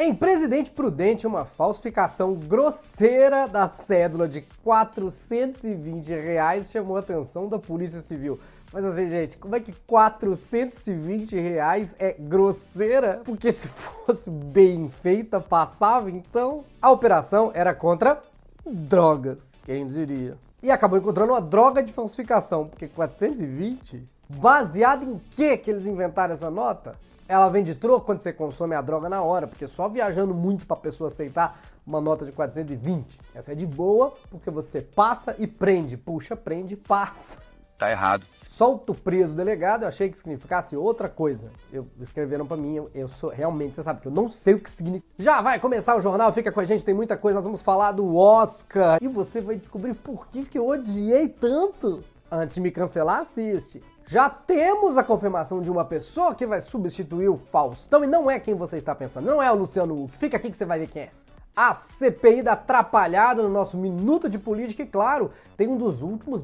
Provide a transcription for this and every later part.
Em Presidente Prudente, uma falsificação grosseira da cédula de 420 reais chamou a atenção da Polícia Civil. Mas assim, gente, como é que 420 reais é grosseira? Porque se fosse bem feita, passava, então. A operação era contra drogas, quem diria. E acabou encontrando uma droga de falsificação, porque 420? Baseado em que que eles inventaram essa nota? Ela vem de troco quando você consome a droga na hora, porque só viajando muito para a pessoa aceitar uma nota de 420. Essa é de boa, porque você passa e prende, puxa, prende, passa. Tá errado. Solta o preso delegado, eu achei que significasse outra coisa. Eu escreveram para mim, eu, eu, sou realmente, você sabe que eu não sei o que significa. Já vai começar o jornal, fica com a gente, tem muita coisa, nós vamos falar do Oscar e você vai descobrir por que que eu odiei tanto. Antes de me cancelar, assiste. Já temos a confirmação de uma pessoa que vai substituir o Faustão e não é quem você está pensando, não é o Luciano Huck. Fica aqui que você vai ver quem é. A CPI da Atrapalhada no nosso Minuto de Política e, claro, tem um dos últimos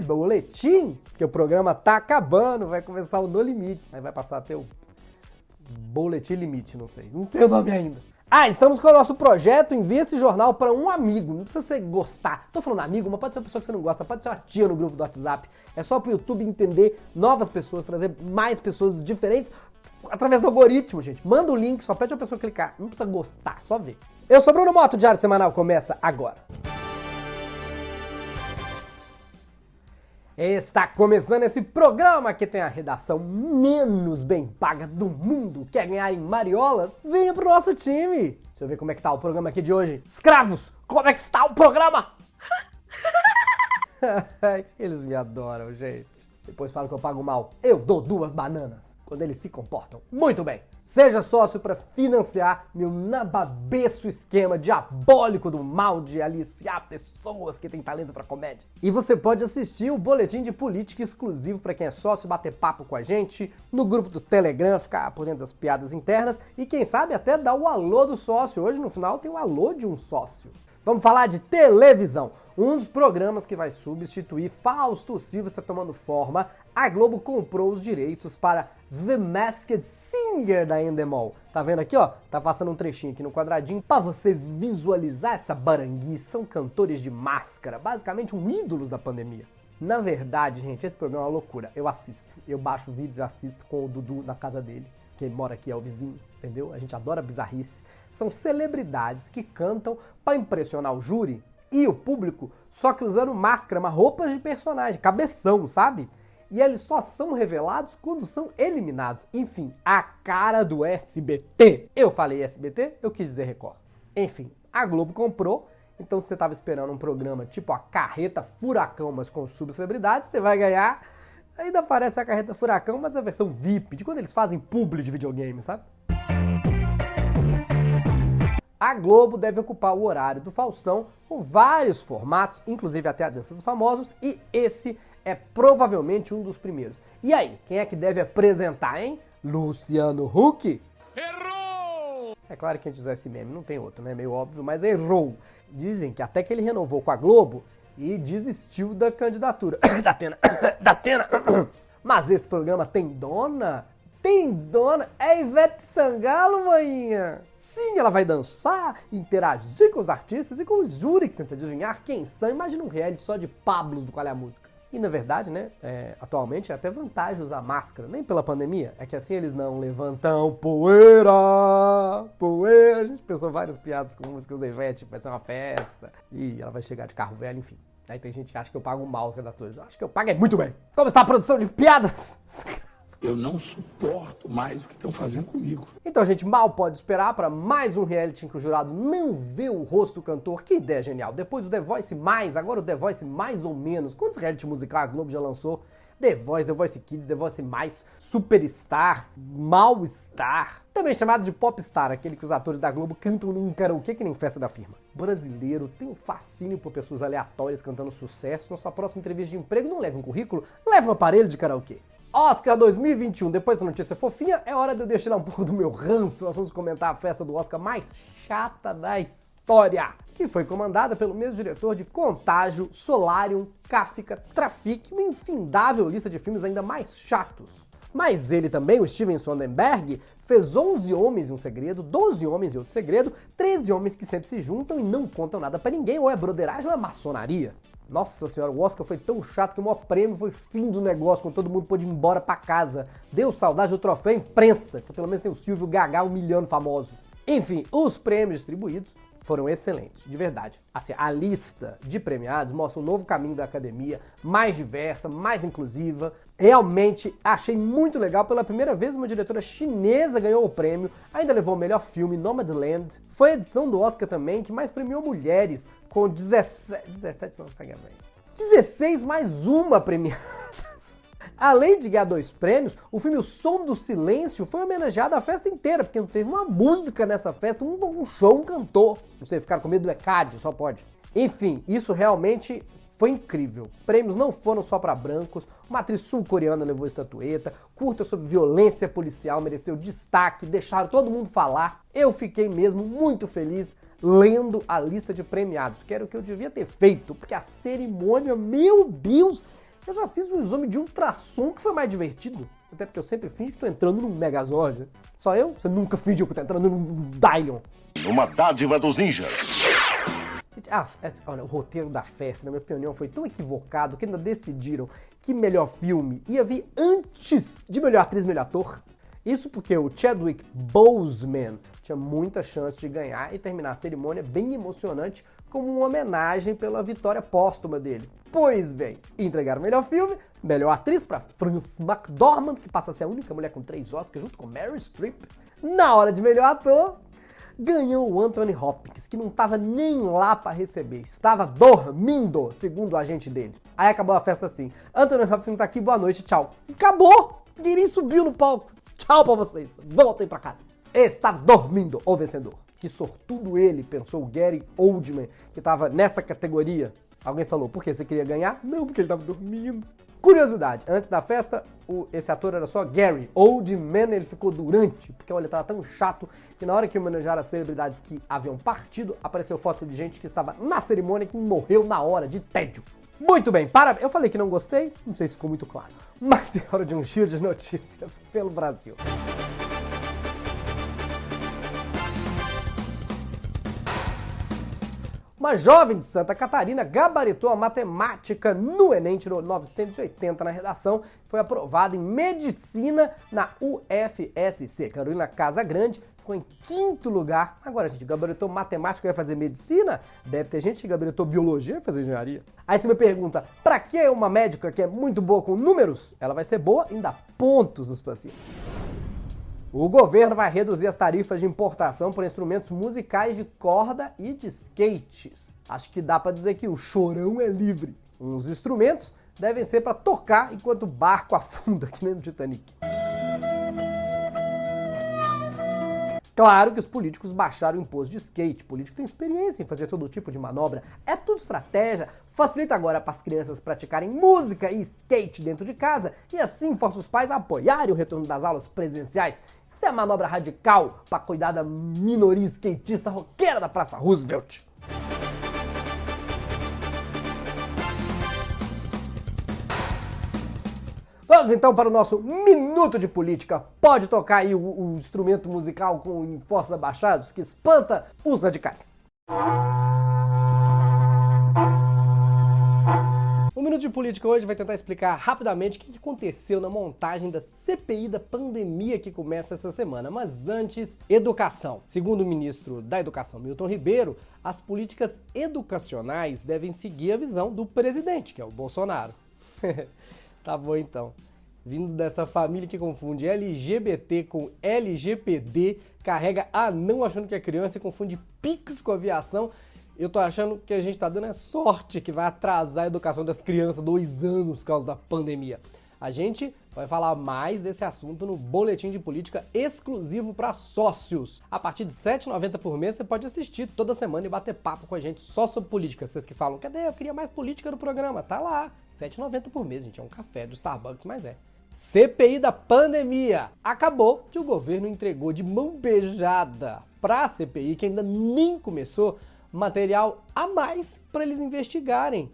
boletim, que o programa tá acabando, vai começar o No Limite, aí vai passar até o Boletim Limite, não sei, não sei o nome ainda. Ah, estamos com o nosso projeto Envie esse jornal para um amigo. Não precisa ser gostar. Tô falando amigo, mas pode ser uma pessoa que você não gosta, pode ser uma tia no grupo do WhatsApp. É só pro YouTube entender novas pessoas, trazer mais pessoas diferentes através do algoritmo, gente. Manda o link, só pede a pessoa clicar. Não precisa gostar, só ver. Eu sou Bruno Moto, Diário Semanal começa agora. Está começando esse programa que tem a redação menos bem paga do mundo. Quer ganhar em mariolas? Venha pro nosso time! Deixa eu ver como é que tá o programa aqui de hoje. Escravos, como é que está o programa? Eles me adoram, gente. Depois falam que eu pago mal. Eu dou duas bananas quando eles se comportam muito bem. Seja sócio para financiar meu nababeço esquema diabólico do mal de aliciar pessoas que têm talento para comédia. E você pode assistir o boletim de política exclusivo para quem é sócio, bater papo com a gente no grupo do Telegram, ficar por dentro das piadas internas e quem sabe até dar o alô do sócio. Hoje no final tem o alô de um sócio. Vamos falar de televisão. Um dos programas que vai substituir Fausto Silva está tomando forma. A Globo comprou os direitos para The Masked Singer da Endemol. Tá vendo aqui, ó? Tá passando um trechinho aqui no quadradinho para você visualizar essa baranguice. São cantores de máscara, basicamente um ídolos da pandemia. Na verdade, gente, esse programa é uma loucura. Eu assisto. Eu baixo vídeos e assisto com o Dudu na casa dele. Quem mora aqui é o vizinho, entendeu? A gente adora bizarrice são celebridades que cantam para impressionar o júri e o público, só que usando máscara, mas roupas de personagem, cabeção, sabe? E eles só são revelados quando são eliminados. Enfim, a cara do SBT. Eu falei SBT, eu quis dizer Record. Enfim, a Globo comprou. Então, se você estava esperando um programa tipo a Carreta Furacão, mas com subcelebridades, você vai ganhar. Ainda aparece a Carreta Furacão, mas a versão VIP, de quando eles fazem publi de videogame, sabe? a Globo deve ocupar o horário do Faustão com vários formatos, inclusive até a Dança dos Famosos, e esse é provavelmente um dos primeiros. E aí, quem é que deve apresentar, hein? Luciano Huck? Errou! É claro que a gente usa esse meme, não tem outro, né? Meio óbvio, mas errou. Dizem que até que ele renovou com a Globo e desistiu da candidatura. da Atena. da Atena. Mas esse programa tem dona? tem dona, é Ivete Sangalo, manhinha. Sim, ela vai dançar, interagir com os artistas e com o júri que tenta adivinhar quem são. Imagina um reality só de Pablos do Qual é a Música. E na verdade, né, é, atualmente é até vantagem usar máscara, nem pela pandemia, é que assim eles não levantam poeira, poeira. A gente pensou várias piadas com músicas da Ivete, vai ser uma festa, e ela vai chegar de carro velho, enfim. Aí tem gente que acha que eu pago mal, redatores. Acho que eu pago é muito bem. Como está a produção de piadas? Eu não suporto mais o que estão fazendo comigo. Então a gente mal pode esperar para mais um reality em que o jurado não vê o rosto do cantor. Que ideia genial. Depois o The Voice mais, agora o The Voice mais ou menos. Quantos reality musical a Globo já lançou? The Voice, The Voice Kids, The Voice Mais, Superstar, Mal-Star, também chamado de Popstar, aquele que os atores da Globo cantam num karaokê que nem festa da firma. brasileiro tem um fascínio por pessoas aleatórias cantando sucesso. Na sua próxima entrevista de emprego, não leve um currículo, leve um aparelho de karaokê. Oscar 2021, depois da notícia fofinha, é hora de eu deixar um pouco do meu ranço. Nós vamos comentar a festa do Oscar mais chata da história, que foi comandada pelo mesmo diretor de Contágio, Solarium, Kafka, Trafic, uma infindável lista de filmes ainda mais chatos. Mas ele também, o Steven Sonderberg, fez 11 Homens e um Segredo, 12 Homens e outro Segredo, 13 homens que sempre se juntam e não contam nada para ninguém, ou é broderagem ou é maçonaria. Nossa senhora, o Oscar foi tão chato que o maior prêmio foi fim do negócio, quando todo mundo pôde ir embora para casa. Deu saudade do troféu imprensa, que pelo menos tem o Silvio Gagá humilhando famosos. Enfim, os prêmios distribuídos foram excelentes, de verdade. Assim, a lista de premiados mostra um novo caminho da academia, mais diversa, mais inclusiva. Realmente achei muito legal. Pela primeira vez, uma diretora chinesa ganhou o prêmio, ainda levou o melhor filme, Nomadland. Foi a edição do Oscar também que mais premiou mulheres, com 17. 17 não, pega bem. 16 mais uma premiada. Além de ganhar dois prêmios, o filme O Som do Silêncio foi homenageado a festa inteira, porque não teve uma música nessa festa, um, um show, um cantor. Não sei, ficar com medo do ECAD, só pode. Enfim, isso realmente foi incrível. Prêmios não foram só para brancos, uma atriz sul-coreana levou estatueta, curta sobre violência policial mereceu destaque, deixaram todo mundo falar. Eu fiquei mesmo muito feliz lendo a lista de premiados, que era o que eu devia ter feito, porque a cerimônia, meu Deus, eu já fiz um exame de ultrassom que foi mais divertido. Até porque eu sempre fingi que tô entrando num Megazord. Só eu? Você nunca fingiu que tô entrando num Dylion. Uma dádiva dos ninjas. Ah, olha, o roteiro da festa, na minha opinião, foi tão equivocado que ainda decidiram que melhor filme ia vir antes de melhor atriz, melhor ator. Isso porque o Chadwick Boseman tinha muita chance de ganhar e terminar a cerimônia bem emocionante como uma homenagem pela vitória póstuma dele. Pois bem, entregaram o melhor filme, melhor atriz para Frances McDormand, que passa a ser a única mulher com três Oscars, junto com Mary Streep. Na hora de melhor ator, ganhou o Anthony Hopkins, que não estava nem lá para receber, estava dormindo, segundo o agente dele. Aí acabou a festa assim: Anthony Hopkins tá aqui, boa noite, tchau. Acabou! Ninguém subiu no palco. Tchau pra vocês, voltem pra casa. Estava dormindo o vencedor. Que sortudo ele, pensou o Gary Oldman, que estava nessa categoria. Alguém falou, por que você queria ganhar? Não, porque ele tava dormindo. Curiosidade, antes da festa, o, esse ator era só Gary. Oldman ele ficou durante, porque olha, tava tão chato que na hora que homenagearam as celebridades que haviam partido, apareceu foto de gente que estava na cerimônia que morreu na hora, de tédio. Muito bem, parabéns. Eu falei que não gostei, não sei se ficou muito claro. Mas é hora de um giro de notícias pelo Brasil. Uma jovem de Santa Catarina gabaritou a matemática no Enem, tirou 980 na redação, foi aprovada em medicina na UFSC. Carolina Casa Grande ficou em quinto lugar. Agora, gente, gabaritou matemática e vai fazer medicina? Deve ter gente que gabaritou biologia e vai fazer engenharia. Aí você me pergunta, pra que uma médica que é muito boa com números? Ela vai ser boa em dar pontos nos pacientes. O governo vai reduzir as tarifas de importação por instrumentos musicais de corda e de skates. Acho que dá para dizer que o chorão é livre. Uns instrumentos devem ser para tocar enquanto o barco afunda, que nem no Titanic. Claro que os políticos baixaram o imposto de skate. O político tem experiência em fazer todo tipo de manobra. É tudo estratégia. Facilita agora para as crianças praticarem música e skate dentro de casa e assim força os pais a apoiarem o retorno das aulas presenciais. Isso é manobra radical para cuidar da minoria skatista roqueira da Praça Roosevelt. Vamos então para o nosso Minuto de Política. Pode tocar aí o, o instrumento musical com impostos abaixados que espanta os radicais. O Minuto de Política hoje vai tentar explicar rapidamente o que aconteceu na montagem da CPI da pandemia que começa essa semana. Mas antes, educação. Segundo o ministro da Educação, Milton Ribeiro, as políticas educacionais devem seguir a visão do presidente, que é o Bolsonaro. Tá bom então. Vindo dessa família que confunde LGBT com LGPD, carrega anão achando que é criança e confunde Pix com aviação. Eu tô achando que a gente tá dando a sorte que vai atrasar a educação das crianças dois anos por causa da pandemia. A gente vai falar mais desse assunto no Boletim de Política exclusivo para sócios. A partir de R$ 7,90 por mês você pode assistir toda semana e bater papo com a gente só sobre política. Vocês que falam, cadê? Eu queria mais política no programa. Tá lá, R$ 7,90 por mês, gente. É um café do Starbucks, mas é. CPI da pandemia. Acabou que o governo entregou de mão beijada para a CPI, que ainda nem começou, material a mais para eles investigarem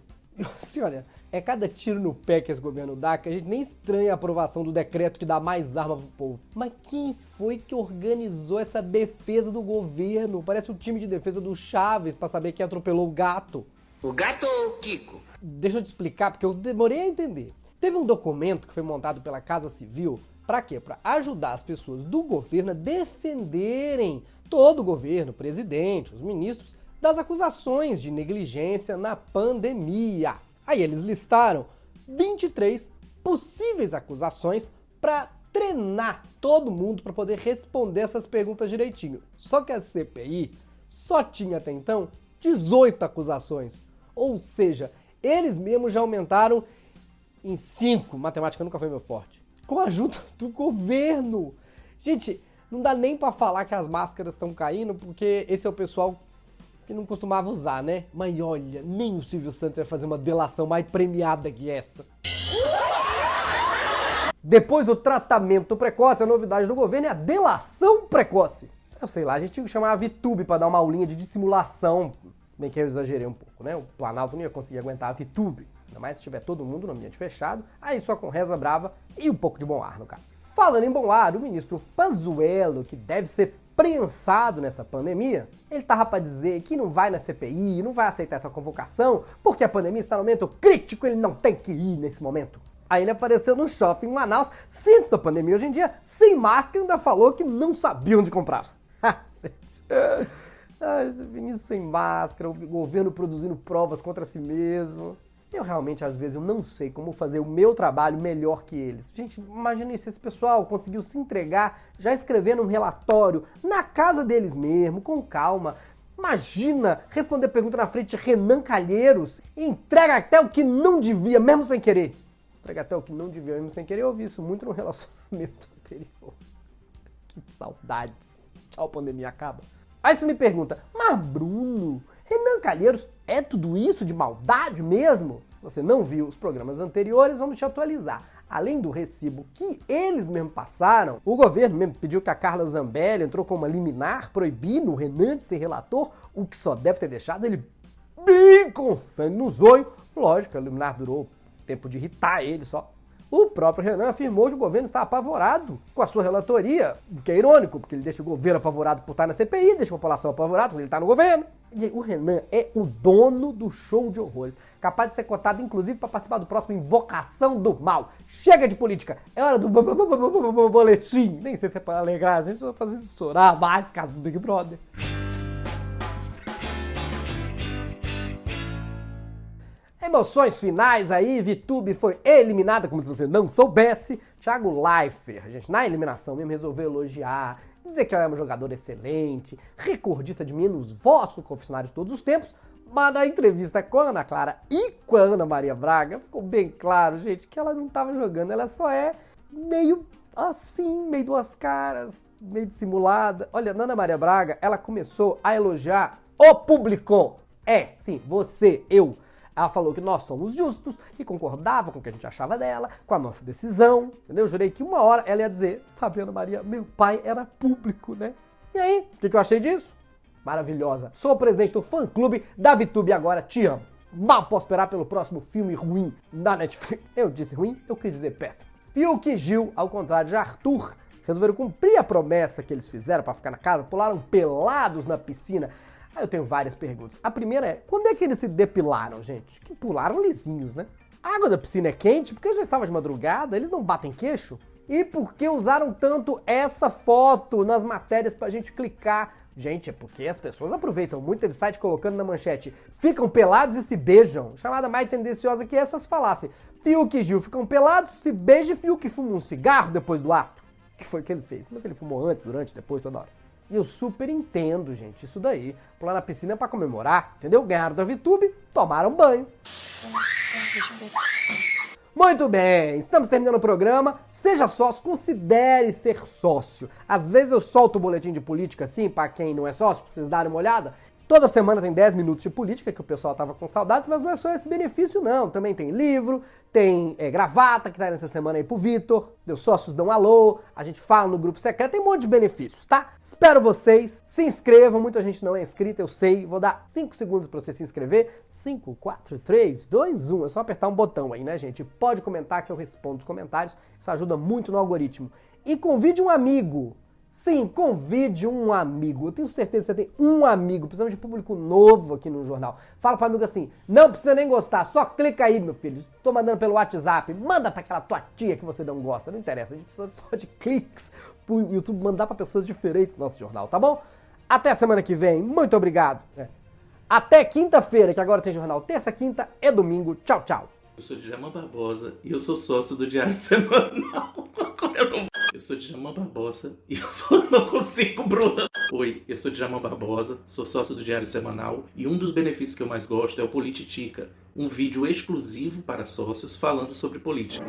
Assim, olha, é cada tiro no pé que esse governo dá que a gente nem estranha a aprovação do decreto que dá mais arma pro povo. Mas quem foi que organizou essa defesa do governo? Parece o time de defesa do Chaves para saber quem atropelou o gato. O gato ou o Kiko? Deixa eu te explicar, porque eu demorei a entender. Teve um documento que foi montado pela Casa Civil para quê? Para ajudar as pessoas do governo a defenderem todo o governo, o presidente, os ministros, das acusações de negligência na pandemia. Aí eles listaram 23 possíveis acusações para treinar todo mundo para poder responder essas perguntas direitinho. Só que a CPI só tinha até então 18 acusações. Ou seja, eles mesmos já aumentaram em 5. Matemática nunca foi meu forte. Com a ajuda do governo. Gente, não dá nem para falar que as máscaras estão caindo, porque esse é o pessoal que não costumava usar, né? Mas olha, nem o Silvio Santos vai fazer uma delação mais premiada que essa. Depois do tratamento precoce, a novidade do governo é a delação precoce. Eu sei lá, a gente tinha que chamar a VTube para dar uma aulinha de dissimulação. Se bem que eu exagerei um pouco, né? O Planalto não ia conseguir aguentar a VTube. Ainda mais se tiver todo mundo no ambiente fechado, aí só com reza brava e um pouco de bom ar, no caso. Falando em bom ar, o ministro Pazuello, que deve ser prensado nessa pandemia, ele tava para dizer que não vai na CPI, não vai aceitar essa convocação, porque a pandemia está no momento crítico, ele não tem que ir nesse momento. Aí ele apareceu no shopping em Manaus, centro da pandemia hoje em dia, sem máscara e ainda falou que não sabia onde comprar. ah, esse Vinícius sem máscara, o governo produzindo provas contra si mesmo. Eu realmente, às vezes, eu não sei como fazer o meu trabalho melhor que eles. Gente, imagine se esse pessoal conseguiu se entregar já escrevendo um relatório na casa deles mesmo, com calma. Imagina responder pergunta na frente de Renan Calheiros e entrega até o que não devia, mesmo sem querer. Entrega até o que não devia, mesmo sem querer. Eu ouvi isso muito no relacionamento anterior. Que saudades. Tchau, pandemia acaba. Aí você me pergunta, mas Bruno, Renan Calheiros é tudo isso de maldade mesmo? Você não viu os programas anteriores, vamos te atualizar. Além do recibo que eles mesmo passaram, o governo mesmo pediu que a Carla Zambelli entrou com uma liminar proibindo o Renan de ser relator, o que só deve ter deixado ele bem com sangue no zoio. Lógico, a liminar durou tempo de irritar ele só. O próprio Renan afirmou que o governo está apavorado com a sua relatoria, o que é irônico, porque ele deixa o governo apavorado por estar na CPI, deixa a população apavorada quando ele está no governo. O Renan é o dono do show de horrores, capaz de ser cotado inclusive para participar do próximo Invocação do Mal. Chega de política, é hora do boletim. Nem sei se é para alegrar, a gente vai fazer chorar mais caso do Big Brother. Emoções finais aí, Vitube foi eliminada, como se você não soubesse. Thiago Leifert, gente, na eliminação mesmo resolveu elogiar, dizer que ela é um jogador excelente, recordista de menos votos no confessionário de todos os tempos, mas na entrevista com a Ana Clara e com a Ana Maria Braga, ficou bem claro, gente, que ela não estava jogando, ela só é meio assim, meio duas caras, meio dissimulada. Olha, Ana Maria Braga, ela começou a elogiar o público. É, sim, você, eu. Ela falou que nós somos justos, que concordava com o que a gente achava dela, com a nossa decisão, entendeu? Eu jurei que uma hora ela ia dizer, sabe, Ana Maria, meu pai era público, né? E aí, o que, que eu achei disso? Maravilhosa. Sou o presidente do fã-clube da VTube agora, te amo. Mal posso esperar pelo próximo filme ruim da Netflix. Eu disse ruim, eu quis dizer péssimo. Fiuk e Gil, ao contrário de Arthur, resolveram cumprir a promessa que eles fizeram para ficar na casa, pularam pelados na piscina Aí eu tenho várias perguntas. A primeira é, quando é que eles se depilaram, gente? Que pularam lisinhos, né? A água da piscina é quente porque já estava de madrugada, eles não batem queixo? E por que usaram tanto essa foto nas matérias pra gente clicar? Gente, é porque as pessoas aproveitam muito esse site colocando na manchete ficam pelados e se beijam. Chamada mais tendenciosa que é só se falasse Fiuk e Gil ficam pelados, se beijam e Fiuk fuma um cigarro depois do ato. Que foi o que ele fez. Mas ele fumou antes, durante, depois, toda hora. E eu super entendo, gente, isso daí. Pular na piscina para comemorar, entendeu? Ganharam da VTube, tomaram banho. Muito bem, estamos terminando o programa. Seja sócio, considere ser sócio. Às vezes eu solto o boletim de política assim, para quem não é sócio, pra vocês darem uma olhada. Toda semana tem 10 minutos de política, que o pessoal tava com saudades, mas não é só esse benefício, não. Também tem livro, tem é, gravata, que tá nessa semana aí pro Vitor, meus sócios dão alô, a gente fala no grupo secreto, tem um monte de benefícios, tá? Espero vocês, se inscrevam, muita gente não é inscrita, eu sei, vou dar 5 segundos para você se inscrever. 5, 4, 3, 2, 1, é só apertar um botão aí, né, gente? Pode comentar que eu respondo os comentários, isso ajuda muito no algoritmo. E convide um amigo Sim, convide um amigo. Eu tenho certeza que você tem um amigo. Precisamos de público novo aqui no jornal. Fala para amigo assim: não precisa nem gostar, só clica aí, meu filho. Estou mandando pelo WhatsApp. Manda para aquela tua tia que você não gosta. Não interessa, a gente precisa só de cliques pro YouTube mandar para pessoas diferentes no nosso jornal, tá bom? Até semana que vem. Muito obrigado. É. Até quinta-feira, que agora tem jornal terça, quinta e domingo. Tchau, tchau. Eu sou Djalma Barbosa e eu sou sócio do Diário Semanal. Eu, não... eu sou Djalma Barbosa e eu só não consigo, Bruna. Oi, eu sou Djalma Barbosa, sou sócio do Diário Semanal e um dos benefícios que eu mais gosto é o Polititica, um vídeo exclusivo para sócios falando sobre política.